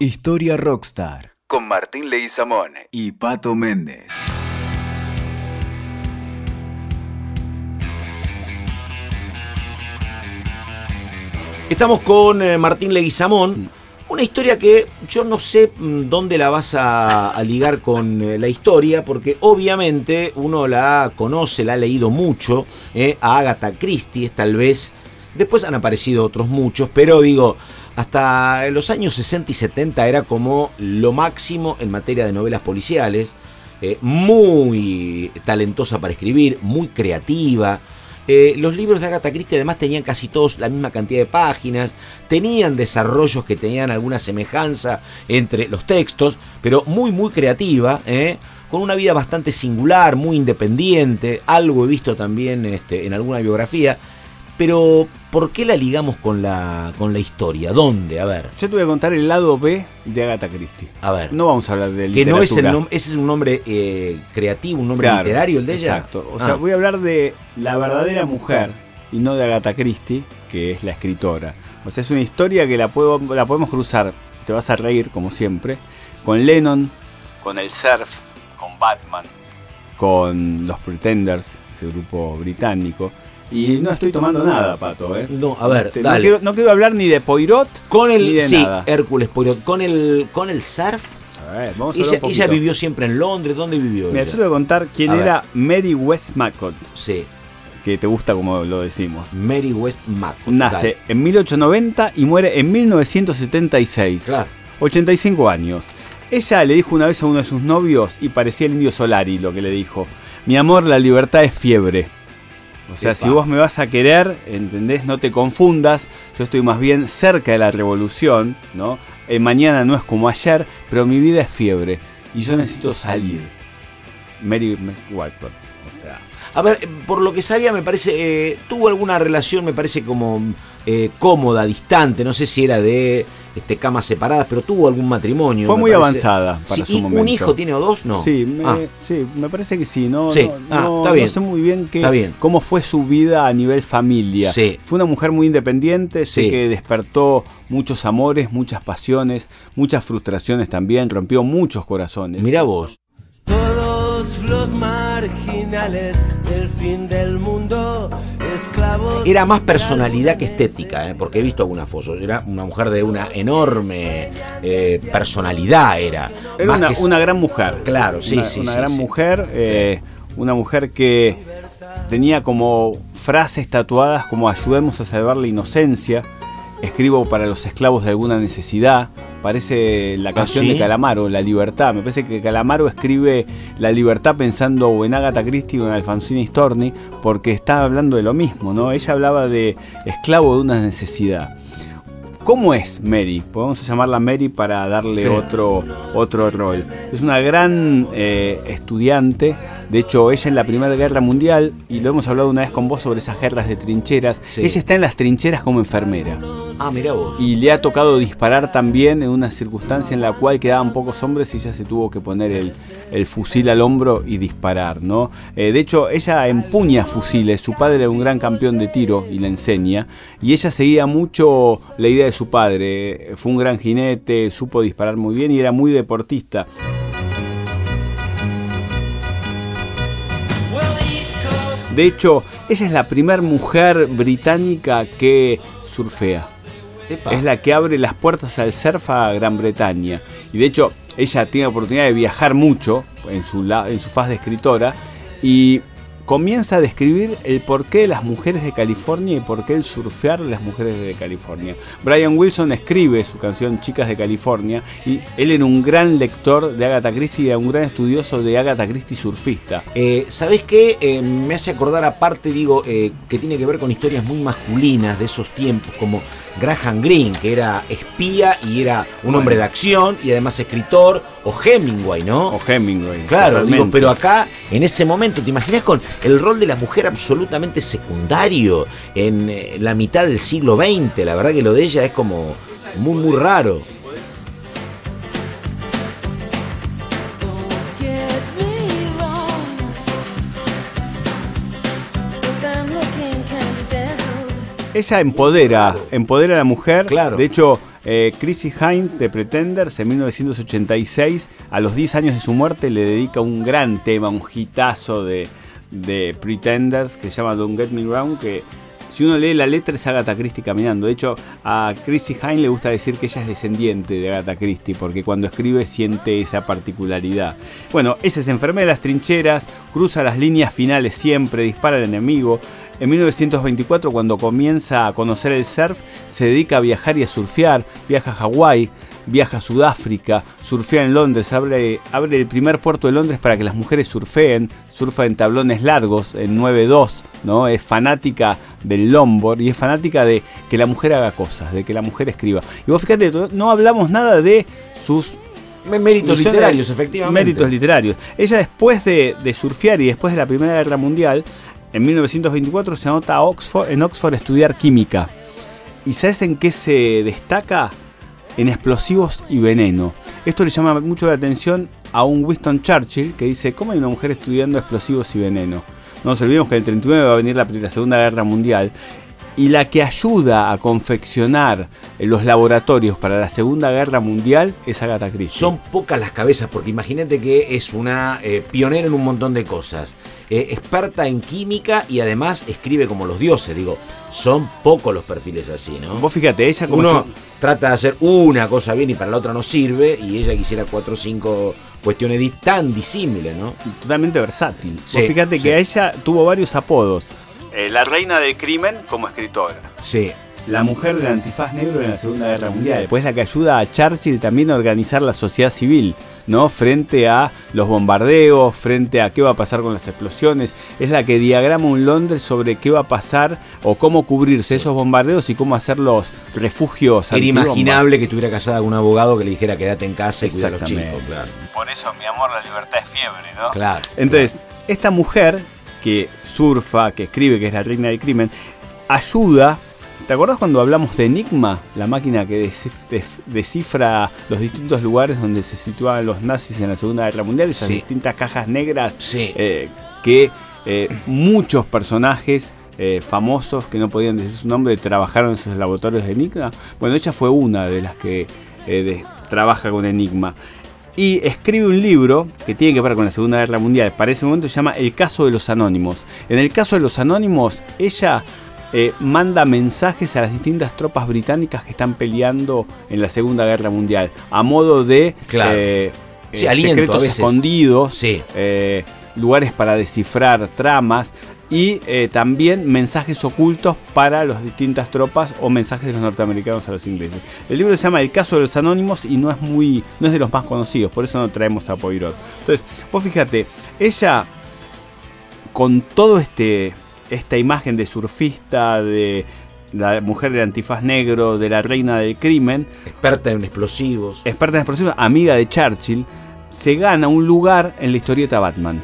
Historia Rockstar con Martín Leguizamón y Pato Méndez. Estamos con eh, Martín Leguizamón. Una historia que yo no sé mm, dónde la vas a, a ligar con eh, la historia, porque obviamente uno la conoce, la ha leído mucho. eh, a Agatha Christie es tal vez. Después han aparecido otros muchos, pero digo, hasta los años 60 y 70 era como lo máximo en materia de novelas policiales. eh, muy talentosa para escribir, muy creativa. Eh, los libros de Agatha Christie además tenían casi todos la misma cantidad de páginas, tenían desarrollos que tenían alguna semejanza entre los textos, pero muy muy creativa, ¿eh? con una vida bastante singular, muy independiente, algo he visto también este, en alguna biografía, pero ¿por qué la ligamos con la, con la historia? ¿Dónde? A ver, Yo te voy a contar el lado B de Agatha Christie. a ver. No vamos a hablar de que literatura. no es el nombre, ese es un nombre eh, creativo, un nombre Claro, literario el de ella. Exacto. O sea, Ah. voy a hablar de la verdadera mujer y no de Agatha Christie, que es la escritora. O sea, es una historia que la, puedo, la podemos cruzar, te vas a reír como siempre, con Lennon, con el surf, con Batman, con los Pretenders, ese grupo británico. Y no estoy tomando nada, Pato, ¿eh? No, a ver, Este, no, quiero, no quiero hablar ni de Poirot Con ni el de sí, nada. Hércules Poirot, con el con el surf. A ver, vamos a hablar Ella, ella vivió siempre en Londres, ¿dónde vivió? Mira, yo te voy a contar quién A ver. era Mary Westmacott, Sí, que te gusta como lo decimos. Mary West Macott. Nace en 1890 y muere en 1976. Claro. 85 años. Ella le dijo una vez a uno de sus novios y parecía el indio Solari lo que le dijo. Mi amor, la libertad es fiebre. O sea, Epa. si vos me vas a querer, ¿entendés? No te confundas. Yo estoy más bien cerca de la revolución, ¿no? Eh, mañana no es como ayer, pero mi vida es fiebre. Y yo necesito salir. Mary Whiteford. A ver, por lo que sabía, me parece. eh, tuvo alguna relación, me parece como eh, cómoda, distante. No sé si era de este, camas separadas, pero tuvo algún matrimonio. Fue muy parece. avanzada para Sí, su ¿y momento. ¿Un hijo tiene o dos? No. Sí, me, Ah, sí, me parece que sí. No, Sí. no, Ah, no- está no bien. sé muy bien, qué- Está bien. cómo fue su vida a nivel familia. Sí. Fue una mujer muy independiente, sé Sí. que despertó muchos amores, muchas pasiones, muchas frustraciones también, rompió muchos corazones. mirá vos. Todos los marginales del fin del mundo, esclavos. Era más personalidad que estética, ¿eh? porque he visto algunas fotos. Era una mujer de una enorme eh, personalidad, era. Una, que- una gran mujer. Claro, sí, una, sí, Una sí, gran sí. mujer, eh, una mujer que tenía como frases tatuadas como ayudemos a salvar la inocencia, escribo para los esclavos de alguna necesidad. Parece la canción ¿sí? de Calamaro, La Libertad. Me parece que Calamaro escribe La Libertad pensando o en Agatha Christie o en Alfonsina Storni, porque está hablando de lo mismo, ¿no? Ella hablaba de esclavo de una necesidad. ¿Cómo es Mary? Podemos llamarla Mary para darle Sí. otro, otro rol. Es una gran eh, estudiante. De hecho, ella en la Primera Guerra Mundial, y lo hemos hablado una vez con vos sobre esas guerras de trincheras, Sí. ella está en las trincheras como enfermera. Ah, mirá vos. Y le ha tocado disparar también en una circunstancia en la cual quedaban pocos hombres y ella se tuvo que poner el, fusil al hombro y disparar, ¿no? Eh, de hecho, ella empuña fusiles, su padre era un gran campeón de tiro y le enseña, y ella seguía mucho la idea de su padre, fue un gran jinete, supo disparar muy bien y era muy deportista. De hecho, ella es la primera mujer británica que surfea. Epa. Es la que abre las puertas al surf a Gran Bretaña. Y de hecho, ella tiene oportunidad de viajar mucho en su, la- en su faz de escritora y comienza a describir el porqué de las mujeres de California y por qué el surfear de las mujeres de California. Brian Wilson escribe su canción Chicas de California y él era un gran lector de Agatha Christie y era un gran estudioso de Agatha Christie surfista. Eh, ¿Sabés qué? Eh, me hace acordar aparte, digo, eh, que tiene que ver con historias muy masculinas de esos tiempos, como Graham Greene, que era espía y era un hombre de acción y además escritor, o Hemingway, ¿no? O Hemingway. Claro, digo, pero acá, en ese momento, ¿te imaginas con el rol de la mujer absolutamente secundario en eh, la mitad del siglo XX? La verdad que lo de ella es como muy, muy raro. Ella empodera, empodera a la mujer. Claro. De hecho, Eh, Chrissy Hines de Pretenders en 1986, a los 10 años de su muerte, le dedica un gran tema, un hitazo de, de Pretenders que se llama Don't Get Me Wrong, que si uno lee la letra es Agatha Christie caminando. De hecho, a Chrissy Hine le gusta decir que ella es descendiente de Agatha Christie, porque cuando escribe siente esa particularidad. Bueno, ella se enferma de las trincheras, cruza las líneas finales siempre, dispara al enemigo. En 1924, cuando comienza a conocer el surf, se dedica a viajar y a surfear, viaja a Hawái, viaja a Sudáfrica, surfea en Londres, abre, abre el primer puerto de Londres para que las mujeres surfeen, surfa en tablones largos, en 9-2, ¿no? Es fanática del longboard y es fanática de que la mujer haga cosas, de que la mujer escriba. Y vos fíjate, no hablamos nada de sus Méritos literarios, efectivamente. Méritos literarios. Ella después de, de surfear y después de la Primera Guerra Mundial, en 1924 se anota a Oxford, en Oxford estudiar química. ¿Y sabes en qué se destaca? En explosivos y veneno. Esto le llama mucho la atención a un Winston Churchill que dice, ¿cómo hay una mujer estudiando explosivos y veneno? No nos olvidemos que en el 39 va a venir la Segunda Guerra Mundial y la que ayuda a confeccionar eh, los laboratorios para la Segunda Guerra Mundial es Agatha Christie. Son pocas las cabezas, porque imagínate que es una eh, pionera en un montón de cosas. Eh, experta en química y además escribe como los dioses. Digo, son pocos los perfiles así, ¿no? Vos fíjate, ella como Uno trata de hacer una cosa bien y para la otra no sirve, y ella quisiera cuatro o cinco cuestiones tan disímiles, ¿no? totalmente versátil. Sí, Vos fíjate sí. que a ella tuvo varios apodos. Eh, la reina del crimen como escritora. Sí. La mujer del antifaz negro en la Segunda Guerra Mundial. Pues la que ayuda a Churchill también a organizar la sociedad civil, ¿no? Frente a los bombardeos, frente a qué va a pasar con las explosiones. Es la que diagrama un Londres sobre qué va a pasar o cómo cubrirse esos bombardeos y cómo hacer los refugios Era antibombas. imaginable que estuviera casada con un abogado que le dijera quédate en casa y cuida a los Exactamente. chicos, claro. Por eso, mi amor, la libertad es fiebre, ¿no? Claro. Entonces, esta mujer que surfa, que escribe, que es la reina del crimen, ayuda. ¿Te acordás cuando hablamos de Enigma? La máquina que descif- des- descifra los distintos lugares donde se situaban los nazis en la Segunda Guerra Mundial, esas Sí. distintas cajas negras Sí. eh, que eh, muchos personajes eh, famosos que no podían decir su nombre trabajaron en esos laboratorios de Enigma. Bueno, ella fue una de las que de- trabaja con Enigma. Y escribe un libro que tiene que ver con la Segunda Guerra Mundial. Para ese momento se llama El caso de los anónimos. En el caso de los anónimos, ella eh, manda mensajes a las distintas tropas británicas que están peleando en la Segunda Guerra Mundial. A modo de Claro. eh, Sí, eh, aliento secretos escondidos, Sí. lugares para descifrar tramas y eh, también mensajes ocultos para las distintas tropas o mensajes de los norteamericanos a los ingleses. El libro se llama El caso de los anónimos y no es muy no es de los más conocidos, por eso no traemos a Poirot. Entonces, vos fíjate, ella con todo este esta imagen de surfista de la mujer del antifaz negro, de la reina del crimen, Experta en explosivos. experta en explosivos, amiga de Churchill, se gana un lugar en la historieta Batman.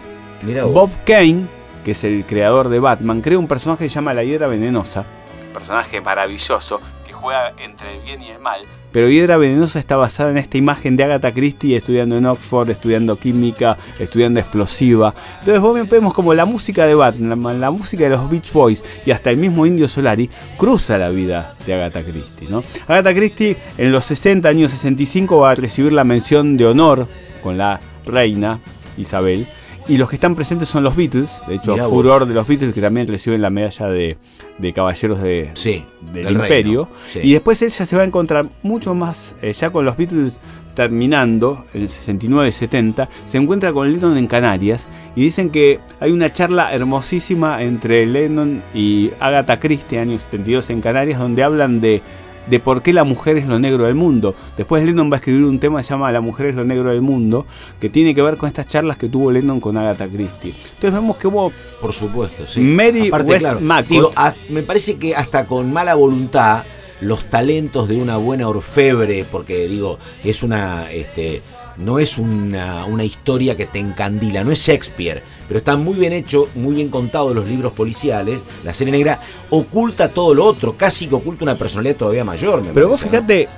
Bob Kane, que es el creador de Batman, crea un personaje que se llama la Hiedra Venenosa. Personaje maravilloso que juega entre el bien y el mal. Pero Hiedra Venenosa está basada en esta imagen de Agatha Christie estudiando en Oxford, estudiando química, estudiando explosiva. Entonces vemos como la música de Batman, la música de los Beach Boys y hasta el mismo Indio Solari cruza la vida de Agatha Christie. ¿no? Agatha Christie en los 60 años 65 va a recibir la mención de honor con la reina Isabel. Y los que están presentes son los Beatles, de hecho, Mirá vos. furor de los Beatles que también reciben la medalla de, de caballeros de, Sí, del, del imperio. sí. Y después él ya se va a encontrar mucho más, eh, ya con los Beatles terminando, en el 69-70, se encuentra con Lennon en Canarias y dicen que hay una charla hermosísima entre Lennon y Agatha Christie, año 72 en Canarias, donde hablan de de por qué la mujer es lo negro del mundo. Después Lennon va a escribir un tema que se llama La mujer es lo negro del mundo, que tiene que ver con estas charlas que tuvo Lennon con Agatha Christie. Entonces vemos que hubo Por supuesto, sí. Mary Westmacott. Digo, a- me parece que hasta con mala voluntad, los talentos de una buena orfebre, porque digo, es una. Este, no es una, una historia que te encandila, no es Shakespeare, pero está muy bien hecho, muy bien contado en los libros policiales. La serie negra oculta todo lo otro, casi que oculta una personalidad todavía mayor. me Pero vos parece, ¿no? fíjate,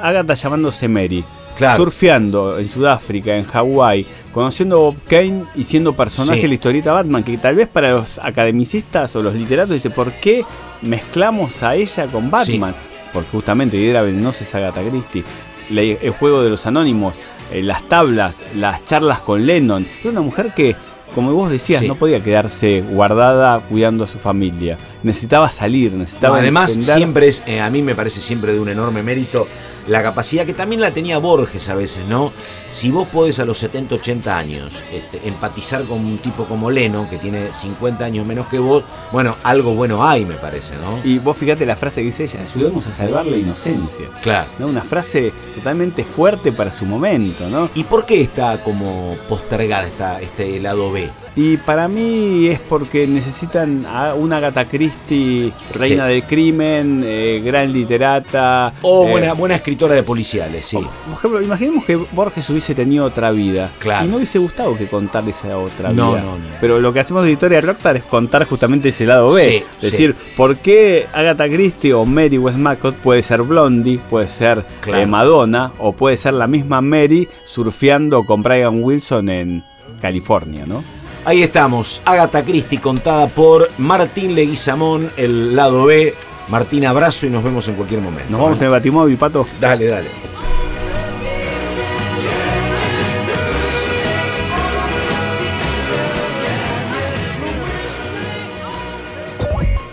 Agatha llamándose Mary, Claro. surfeando en Sudáfrica, en Hawái, conociendo a Bob Kane y siendo personaje Sí. de la historieta Batman, que tal vez para los academicistas o los literatos dice, ¿por qué mezclamos a ella con Batman? porque justamente Hiedra Venenosa es Agatha Christie. El juego de los anónimos, eh, las tablas, las charlas con Lennon. Era una mujer que, como vos decías, Sí. no podía quedarse guardada cuidando a su familia. Necesitaba salir, necesitaba. No, además, entender- siempre es, eh, a mí me parece siempre de un enorme mérito la capacidad que también la tenía Borges a veces, ¿no? Si vos podés a los 70, 80 años este, empatizar con un tipo como Leno, que tiene 50 años menos que vos, bueno, algo bueno hay, me parece, ¿no? Y vos fíjate la frase que dice ella: ayudemos a salvar la inocencia. Claro. ¿no? Una frase totalmente fuerte para su momento, ¿no? ¿Y por qué está como postergada esta, este lado B? Y para mí es porque necesitan a una Agatha Christie, reina Sí. del crimen, eh, gran literata. O eh, buena, buena escritora de policiales, sí. Por ejemplo, imaginemos que Borges hubiese tenido otra vida. Claro. Y no hubiese gustado que contar esa otra No, vida. no, no. Pero lo que hacemos de Historia Rockstar es contar justamente ese lado B. Sí, Es decir, ¿por qué Agatha Christie o Mary Westmacott puede ser Blondie, puede ser Claro. eh, Madonna, o puede ser la misma Mary surfeando con Brian Wilson en California, ¿no? Ahí estamos, Agatha Christie contada por Martín Leguizamón, el lado B. Martín, abrazo y nos vemos en cualquier momento. Nos vamos en ¿eh? el Batimóvil, Pato. Dale, dale.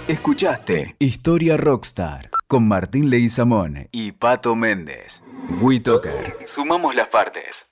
Escuchaste Historia Rockstar con Martín Leguizamón y Pato Méndez. WeToker. Sumamos las partes.